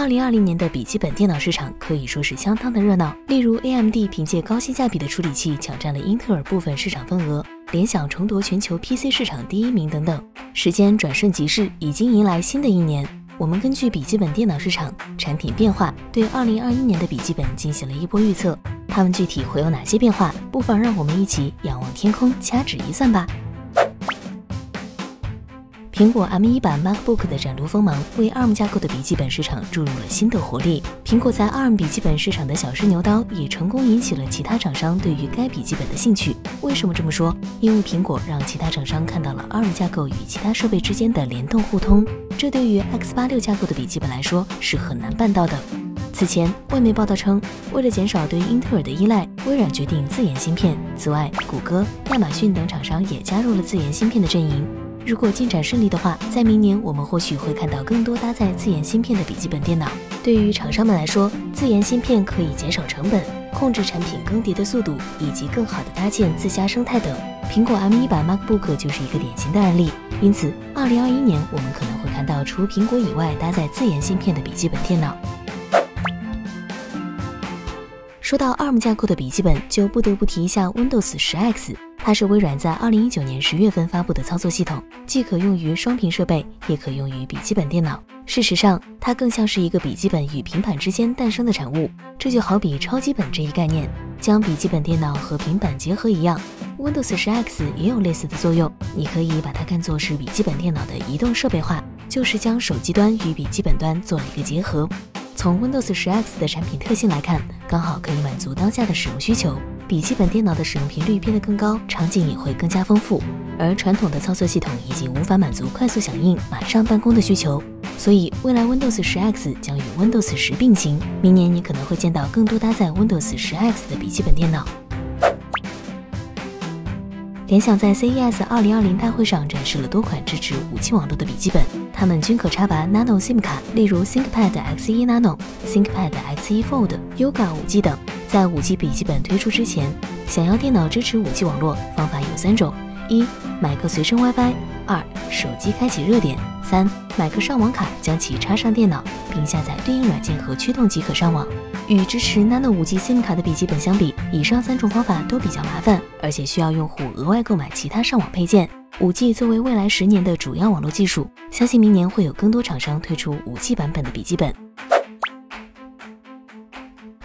二零二零年的笔记本电脑市场可以说是相当的热闹。例如，AMD 凭借高性价比的处理器抢占了英特尔部分市场份额，联想重夺全球 PC 市场第一名等等。时间转瞬即逝，已经迎来新的一年。我们根据笔记本电脑市场产品变化，对二零二一年的笔记本进行了一波预测。它们具体会有哪些变化？不妨让我们一起仰望天空，掐指一算吧。苹果 M1 版 MacBook 的崭露锋芒，为 ARM 架构的笔记本市场注入了新的活力。苹果在 ARM 笔记本市场的小试牛刀，也成功引起了其他厂商对于该笔记本的兴趣。为什么这么说？因为苹果让其他厂商看到了 ARM 架构与其他设备之间的联动互通，这对于 X86 架构的笔记本来说是很难办到的。此前，外媒报道称，为了减少对英特尔的依赖，微软决定自研芯片。此外，谷歌、亚马逊等厂商也加入了自研芯片的阵营。如果进展顺利的话，在明年我们或许会看到更多搭载自研芯片的笔记本电脑。对于厂商们来说，自研芯片可以减少成本、控制产品更迭的速度，以及更好的搭建自家生态等。苹果 M1 版 MacBook 就是一个典型的案例。因此，2021年我们可能会看到除苹果以外搭载自研芯片的笔记本电脑。说到 ARM 架构的笔记本，就不得不提一下 Windows 10X。它是微软在二零一九年十月份发布的操作系统，既可用于双屏设备，也可用于笔记本电脑。事实上，它更像是一个笔记本与平板之间诞生的产物。这就好比超级本这一概念，将笔记本电脑和平板结合一样，Windows 10X 也有类似的作用。你可以把它看作是笔记本电脑的移动设备化，就是将手机端与笔记本端做了一个结合。从 Windows 10X 的产品特性来看，刚好可以满足当下的使用需求。笔记本电脑的使用频率变得更高，场景也会更加丰富，而传统的操作系统已经无法满足快速响应、马上办公的需求。所以，未来 Windows 10X 将与 Windows 10并行。明年你可能会见到更多搭载 Windows 10X 的笔记本电脑。联想在 CES 2020大会上展示了多款支持 5G 网络的笔记本，它们均可插拔 Nano SIM 卡，例如 ThinkPad X1 Nano、ThinkPad X1 Fold、Yoga 5G 等。在 5G 笔记本推出之前，想要电脑支持 5G 网络，方法有三种：一、买个随身 WiFi；二、手机开启热点；三、买个上网卡，将其插上电脑，并下载对应软件和驱动即可上网。与支持 Nano 5G SIM 卡的笔记本相比，以上三种方法都比较麻烦，而且需要用户额外购买其他上网配件。5G 作为未来十年的主要网络技术，相信明年会有更多厂商推出 5G 版本的笔记本。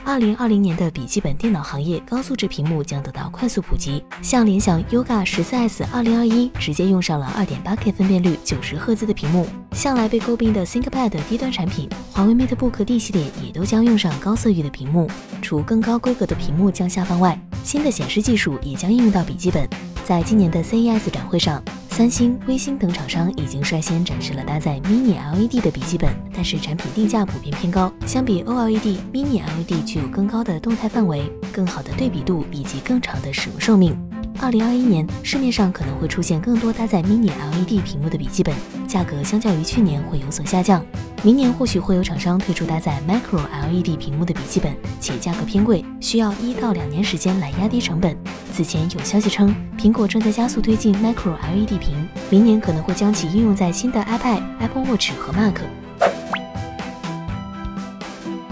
二零二零年的笔记本电脑行业高素质屏幕将得到快速普及，像联想 Yoga 十四 S 二零二一直接用上了二点八 K 分辨率、九十赫兹的屏幕。向来被诟病的 ThinkPad 低端产品，华为 MateBook D 系列也都将用上高色域的屏幕。除更高规格的屏幕将下放外，新的显示技术也将应用到笔记本。在今年的 CES 展会上。三星、微星等厂商已经率先展示了搭载 Mini LED 的笔记本，但是产品定价普遍偏高。相比 OLED，Mini LED 具有更高的动态范围、更好的对比度以及更长的使用寿命。二零二一年，市面上可能会出现更多搭载 Mini LED 屏幕的笔记本，价格相较于去年会有所下降。明年或许会有厂商推出搭载 Micro LED 屏幕的笔记本，且价格偏贵，需要一到两年时间来压低成本。此前有消息称，苹果正在加速推进 Micro LED 屏，明年可能会将其应用在新的 iPad、Apple Watch 和 Mac。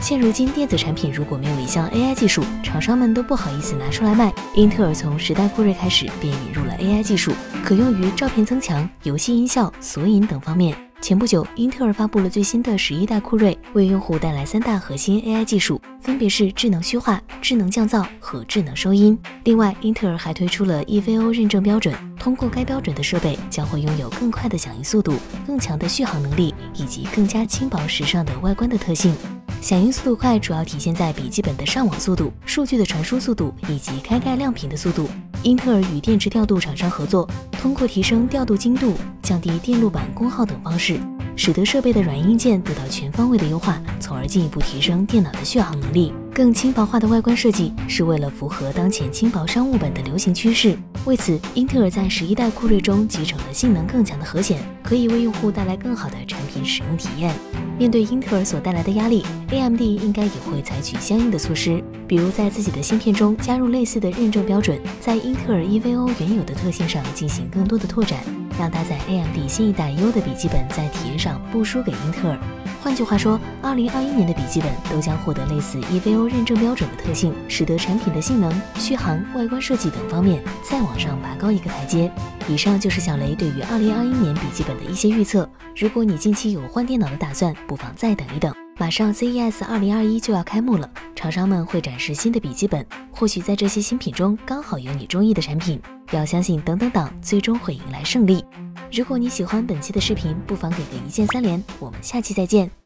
现如今，电子产品如果没有一项 AI 技术，厂商们都不好意思拿出来卖。英特尔从时代酷睿开始便引入了 AI 技术，可用于照片增强、游戏音效、索引等方面。前不久，英特尔发布了最新的十一代酷睿，为用户带来三大核心 AI 技术，分别是智能虚化、智能降噪和智能收音。另外，英特尔还推出了 EVO 认证标准，通过该标准的设备将会拥有更快的响应速度、更强的续航能力以及更加轻薄时尚的外观的特性。响应速度快主要体现在笔记本的上网速度、数据的传输速度以及开盖亮屏的速度。英特尔与电池调度厂商合作，通过提升调度精度、降低电路板功耗等方式，使得设备的软硬件得到全方位的优化，从而进一步提升电脑的续航能力。更轻薄化的外观设计是为了符合当前轻薄商务本的流行趋势。为此，英特尔在十一代酷睿中集成了性能更强的核显，可以为用户带来更好的产品使用体验。面对英特尔所带来的压力，AMD 应该也会采取相应的措施，比如在自己的芯片中加入类似的认证标准，在英特尔 EVO 原有的特性上进行更多的拓展，让搭载 AMD 新一代 U 的笔记本在体验上不输给英特尔。换句话说，二零二一年的笔记本都将获得类似 EVO 认证标准的特性，使得产品的性能、续航、外观设计等方面再往上拔高一个台阶。以上就是小雷对于二零二一年笔记本的一些预测。如果你近期有换电脑的打算，不妨再等一等。马上 CES 二零二一就要开幕了，厂商们会展示新的笔记本，或许在这些新品中刚好有你中意的产品。要相信等等党最终会迎来胜利。如果你喜欢本期的视频，不妨给个一键三连。我们下期再见。